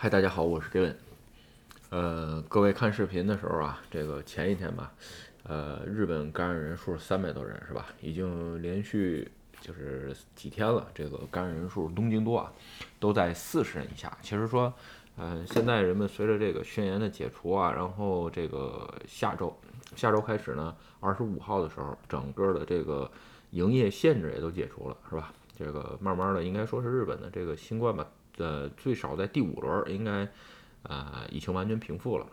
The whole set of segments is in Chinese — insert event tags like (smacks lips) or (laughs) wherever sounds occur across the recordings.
嗨，大家好，我是 Gavin。呃，各位看视频的时候啊，这个前一天吧，呃，日本感染人数三百多人是吧？已经连续就是几天了，这个感染人数东京都啊都在四十人以下。其实说，呃，现在人们随着这个宣言的解除啊，然后这个下周下周开始呢，二十五号的时候，整个的这个营业限制也都解除了，是吧？这个慢慢的，应该说是日本的这个新冠吧，呃，最少在第五轮应该。啊，已经完全平复了。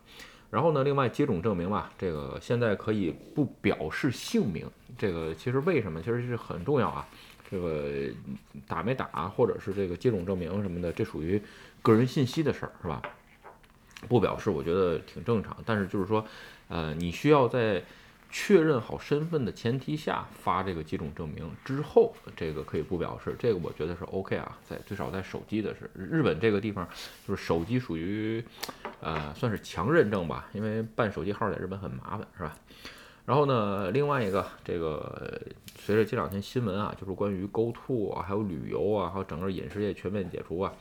然后呢，另外接种证明吧，这个现在可以不表示姓名。这个其实为什么？其实是很重要啊。这个打没打，或者是这个接种证明什么的，这属于个人信息的事儿，是吧？不表示，我觉得挺正常。但是就是说，呃，你需要在。确认好身份的前提下发这个接种证明之后，这个可以不表示，这个我觉得是 OK 啊，在最少在手机的是日本这个地方，就是手机属于，呃，算是强认证吧，因为办手机号在日本很麻烦，是吧？然后呢，另外一个这个随着这两天新闻啊，就是关于 GoTo 啊，还有旅游啊，还有整个饮食业全面解除啊，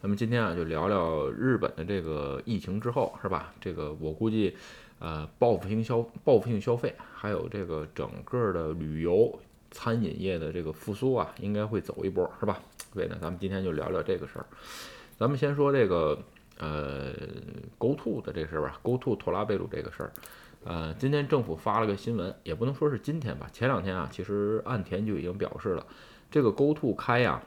那么今天啊就聊聊日本的这个疫情之后，是吧？这个我估计。呃，报复性消报复性消费，还有这个整个的旅游、餐饮业的这个复苏啊，应该会走一波，是吧？所以呢，咱们今天就聊聊这个事儿。咱们先说这个呃，GoTo 的这事儿吧，GoTo 托拉贝鲁这个事儿。呃，今天政府发了个新闻，也不能说是今天吧，前两天啊，其实岸田就已经表示了，这个 GoTo 开呀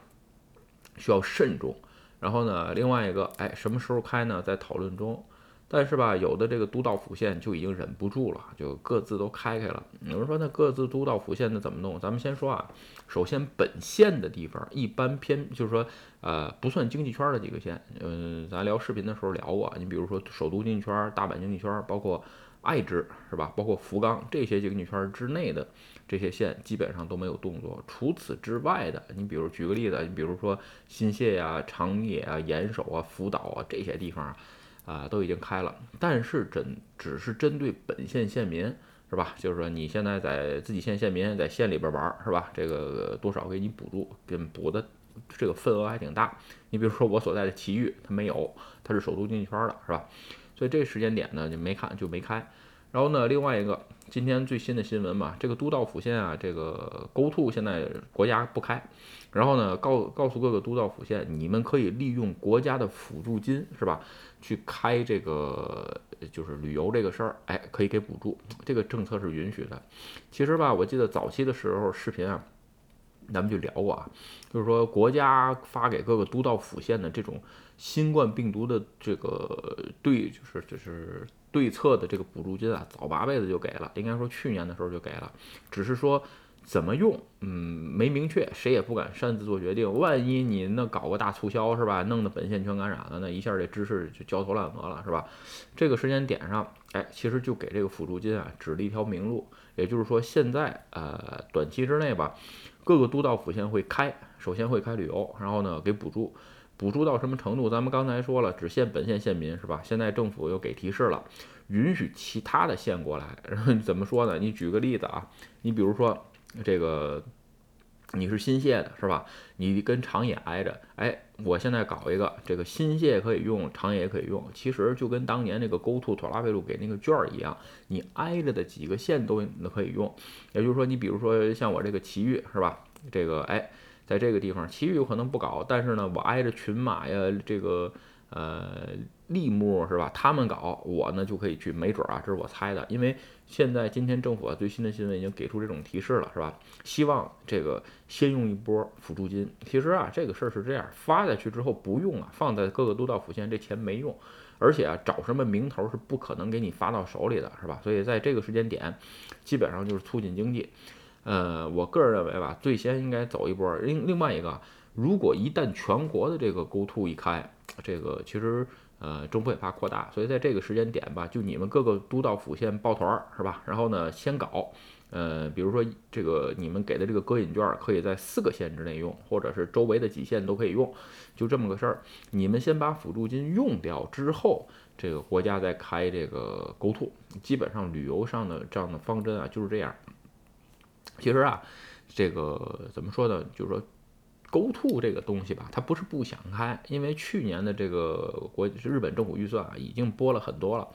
需要慎重。然后呢，另外一个，哎，什么时候开呢？在讨论中。但是吧，有的这个都道府县就已经忍不住了，就各自都开开了。有人说，那各自都道府县的怎么弄？咱们先说啊，首先本县的地方一般偏，就是说，呃，不算经济圈的几个县。嗯，咱聊视频的时候聊过，你比如说首都经济圈、大阪经济圈，包括爱知是吧？包括福冈这些经济圈之内的这些县，基本上都没有动作。除此之外的，你比如举个例子，你比如说新泻呀、长野啊、岩手啊、福岛啊这些地方。啊，啊都已经开了，但是针只是针对本县县民，是吧？就是说你现在在自己县县民在县里边玩，是吧？这个多少给你补助，给补的这个份额还挺大。你比如说我所在的奇遇，它没有，它是首都经济圈的，是吧？所以这个时间点呢就没看就没开。然后呢，另外一个今天最新的新闻嘛，这个都道府县啊，这个 GoTo 现在国家不开，然后呢告告诉各个都道府县，你们可以利用国家的辅助金，是吧？去开这个就是旅游这个事儿，哎，可以给补助，这个政策是允许的。其实吧，我记得早期的时候视频啊，咱们就聊过啊，就是说国家发给各个都道府县的这种新冠病毒的这个对，就是就是对策的这个补助金啊，早八辈子就给了，应该说去年的时候就给了，只是说。怎么用？嗯，没明确，谁也不敢擅自做决定。万一你那搞个大促销是吧？弄得本县全感染了，那一下这知识就焦头烂额了是吧？这个时间点上，哎，其实就给这个辅助金啊指了一条明路。也就是说，现在呃短期之内吧，各个都道府县会开，首先会开旅游，然后呢给补助，补助到什么程度？咱们刚才说了，只限本县县民是吧？现在政府又给提示了，允许其他的县过来。然 (laughs) 后怎么说呢？你举个例子啊，你比如说。这个你是新泻的是吧？你跟长野挨着，哎，我现在搞一个，这个新泻可以用，长野也可以用。其实就跟当年那个 GoTo 托拉贝路给那个券儿一样，你挨着的几个县都都可以用。也就是说，你比如说像我这个奇遇是吧？这个哎，在这个地方奇遇有可能不搞，但是呢，我挨着群马呀，这个。呃，立木是吧？他们搞我呢就可以去，没准啊，这是我猜的。因为现在今天政府啊最新的新闻已经给出这种提示了，是吧？希望这个先用一波辅助金。其实啊，这个事儿是这样，发下去之后不用啊，放在各个都道府县，这钱没用，而且啊找什么名头是不可能给你发到手里的，是吧？所以在这个时间点，基本上就是促进经济。呃，我个人认为吧，最先应该走一波。另另外一个，如果一旦全国的这个 GoTo 一开，这个其实呃，政府也怕扩大，所以在这个时间点吧，就你们各个都道府县抱团儿是吧？然后呢，先搞，呃，比如说这个你们给的这个歌饮券可以在四个县之内用，或者是周围的几县都可以用，就这么个事儿。你们先把辅助金用掉之后，这个国家再开这个 GoTo，基本上旅游上的这样的方针啊就是这样。其实啊，这个怎么说呢？就是说。，Go To 这个东西吧，它不是不想开，因为去年的这个国日本政府预算啊，已经拨了很多了，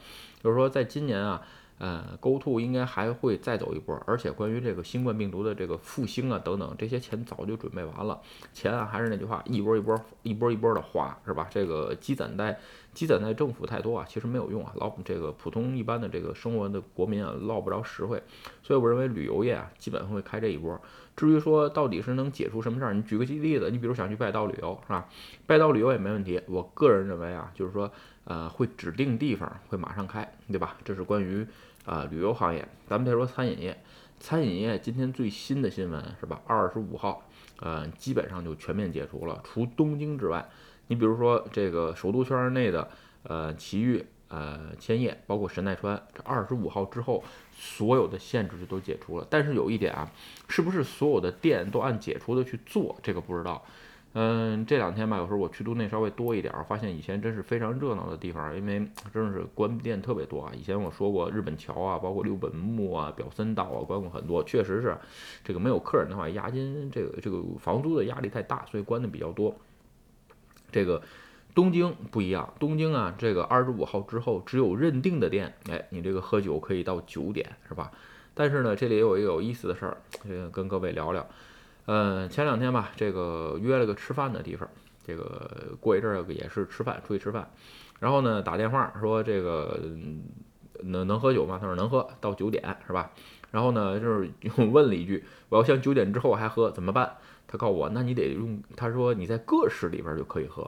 就是说在今年啊。呃，Go To 应该还会再走一波，而且关于这个新冠病毒的这个复兴啊等等，这些钱早就准备完了。钱啊，还是那句话，一波一波，一波一波的花，是吧？这个积攒在积攒在政府太多啊，其实没有用啊，捞这个普通一般的这个生活的国民啊，捞不着实惠。所以我认为旅游业啊，基本会开这一波。至于说到底是能解除什么事儿，你举个例子，你比如想去拜道旅游，是吧？拜道旅游也没问题。我个人认为啊，就是说，呃，会指定地方会马上开，对吧？这是关于。啊，旅游行业，咱们再说餐饮业。餐饮业今天最新的新闻是吧？二十五号，呃，基本上就全面解除了，除东京之外。你比如说这个首都圈内的，呃，奇遇、呃，千叶，包括神奈川，这二十五号之后，所有的限制就都解除了。但是有一点啊，是不是所有的店都按解除的去做？这个不知道。嗯，这两天吧，有时候我去都内稍微多一点，发现以前真是非常热闹的地方，因为 (smacks lips) 真是关店特别多啊。以前我说过，日本桥啊，包括六本木啊、表参道啊，关过很多，确实是这个没有客人的话，押金这个这个房租的压力太大，所以关的比较多。这个东京不一样，东京啊，这个二十五号之后只有认定的店，哎，你这个喝酒可以到九点，是吧？但是呢，这里也有一个有意思的事儿，这个跟各位聊聊。嗯，前两天吧，这个约了个吃饭的地方，这个过一阵儿也是吃饭，出去吃饭，然后呢打电话说这个能能喝酒吗？他说能喝到九点是吧？然后呢就是问了一句，我要像九点之后还喝怎么办？他告诉我，那你得用，他说你在个室里边就可以喝。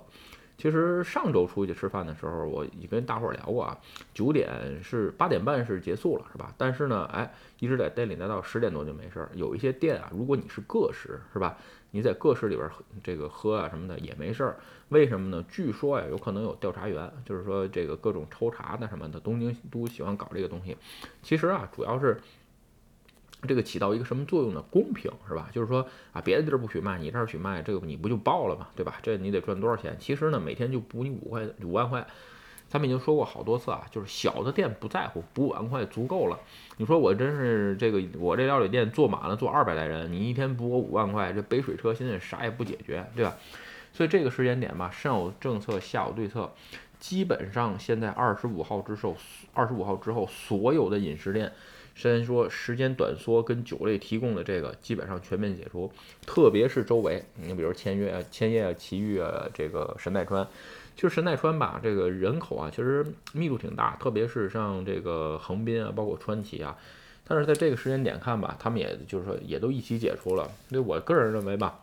其实上周出去吃饭的时候，我已跟大伙儿聊过啊，九点是八点半是结束了，是吧？但是呢，哎，一直在店里待到十点多就没事儿。有一些店啊，如果你是个室，是吧？你在个室里边这个喝啊什么的也没事儿。为什么呢？据说呀，有可能有调查员，就是说这个各种抽查的什么的，东京都喜欢搞这个东西。其实啊，主要是。这个起到一个什么作用呢？公平是吧？就是说啊，别的地儿不许卖，你这儿许卖，这个你不就爆了吗？对吧？这你得赚多少钱？其实呢，每天就补你五块五万块。咱们已经说过好多次啊，就是小的店不在乎，补五万块足够了。你说我真是这个，我这料理店坐满了，坐二百来人，你一天补我五万块，这杯水车薪啥也不解决，对吧？所以这个时间点吧，上有政策，下有对策。基本上现在二十五号之后，二十五号之后，所有的饮食店。虽然说时间短缩跟酒类提供的这个基本上全面解除，特别是周围，你比如签约啊、千叶啊、奇遇啊、这个神奈川，其实神奈川吧，这个人口啊，其实密度挺大，特别是像这个横滨啊，包括川崎啊，但是在这个时间点看吧，他们也就是说也都一起解除了，所以我个人认为吧，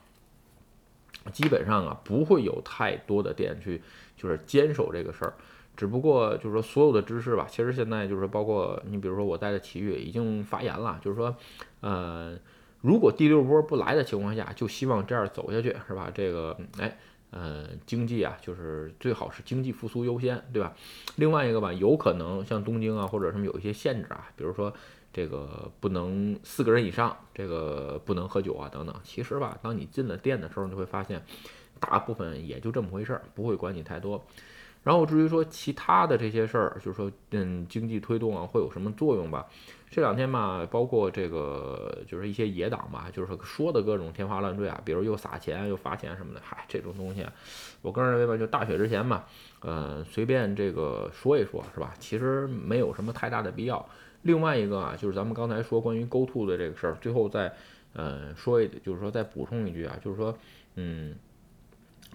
基本上啊不会有太多的店去就是坚守这个事儿。只不过就是说，所有的知识吧，其实现在就是包括你，比如说我带的奇遇已经发言了，就是说，呃，如果第六波不来的情况下，就希望这样走下去，是吧？这个，哎，呃，经济啊，就是最好是经济复苏优先，对吧？另外一个吧，有可能像东京啊或者什么有一些限制啊，比如说这个不能四个人以上，这个不能喝酒啊等等。其实吧，当你进了店的时候，你会发现，大部分也就这么回事儿，不会管你太多。然后至于说其他的这些事儿，就是说，嗯，经济推动啊会有什么作用吧？这两天嘛，包括这个就是一些野党吧，就是说的各种天花乱坠啊，比如又撒钱又发钱什么的，嗨，这种东西，我个人认为吧，就大选之前嘛，呃，随便这个说一说，是吧？其实没有什么太大的必要。另外一个啊，就是咱们刚才说关于 Go To 的这个事儿，最后再，呃，说一，就是说再补充一句啊，就是说，嗯。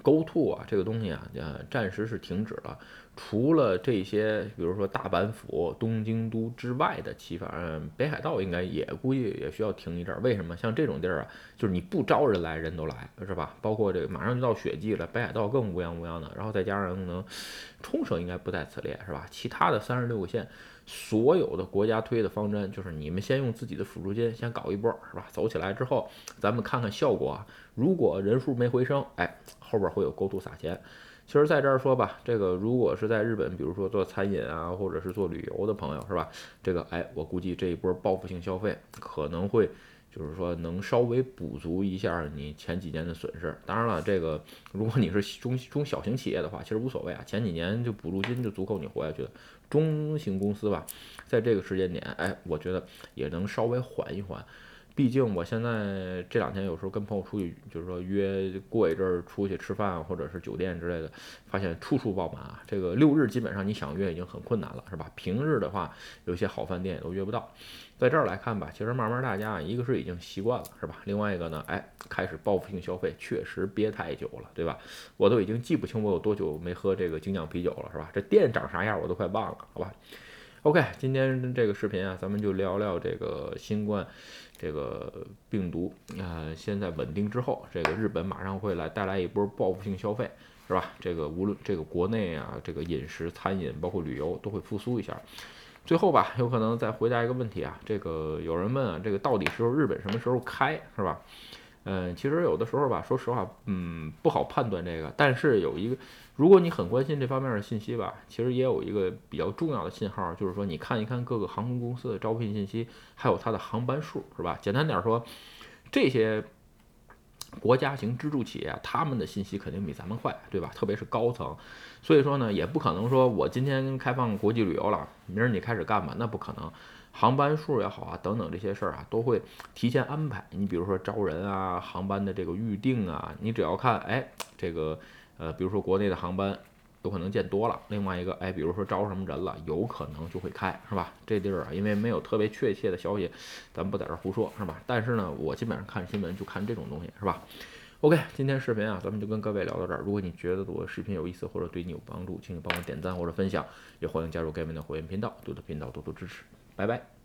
Go To 啊，这个东西啊，呃，暂时是停止了。除了这些，比如说大阪府、东京都之外的地方，北海道应该也估计也需要停一阵儿。为什么？像这种地儿啊，就是你不招人来，人都来，是吧？包括这个马上就到雪季了，北海道更乌泱乌泱的。然后再加上可能冲绳应该不在此列，是吧？其他的三十六个县，所有的国家推的方针就是你们先用自己的辅助金先搞一波，是吧？走起来之后，咱们看看效果啊。如果人数没回升，哎，后边会有高度撒钱。其实，在这儿说吧，这个如果是在日本，比如说做餐饮啊，或者是做旅游的朋友，是吧？这个，哎，我估计这一波报复性消费可能会，就是说能稍微补足一下你前几年的损失。当然了，这个如果你是中中小型企业的话，其实无所谓啊，前几年就补助金就足够你活下去了。中型公司吧，在这个时间点，哎，我觉得也能稍微缓一缓。毕竟我现在这两天有时候跟朋友出去，就是说约过一阵儿出去吃饭或者是酒店之类的，发现处处爆满啊。这个六日基本上你想约已经很困难了，是吧？平日的话，有些好饭店也都约不到。在这儿来看吧，其实慢慢大家一个是已经习惯了，是吧？另外一个呢，哎，开始报复性消费，确实憋太久了，对吧？我都已经记不清我有多久没喝这个精酿啤酒了，是吧？这店长啥样我都快忘了，好吧？OK，今天这个视频啊，咱们就聊聊这个新冠这个病毒啊，现在稳定之后，这个日本马上会来带来一波报复性消费，是吧？这个无论这个国内啊，这个饮食、餐饮，包括旅游都会复苏一下。最后吧，有可能再回答一个问题啊，这个有人问啊，这个到底时候日本什么时候开，是吧？嗯，其实有的时候吧，说实话，嗯，不好判断这个。但是有一个，如果你很关心这方面的信息吧，其实也有一个比较重要的信号，就是说你看一看各个航空公司的招聘信息，还有它的航班数，是吧？简单点说，这些国家型支柱企业，他们的信息肯定比咱们快，对吧？特别是高层，所以说呢，也不可能说我今天开放国际旅游了，明儿你开始干吧，那不可能。航班数也好啊，等等这些事儿啊，都会提前安排。你比如说招人啊，航班的这个预定啊，你只要看，哎，这个，呃，比如说国内的航班有可能见多了，另外一个，哎，比如说招什么人了，有可能就会开，是吧？这地儿啊，因为没有特别确切的消息，咱们不在这儿胡说，是吧？但是呢，我基本上看新闻就看这种东西，是吧？OK，今天视频啊，咱们就跟各位聊到这儿。如果你觉得我视频有意思或者对你有帮助，请你帮我点赞或者分享，也欢迎加入盖文的会员频道，对我的频道多多支持。拜拜。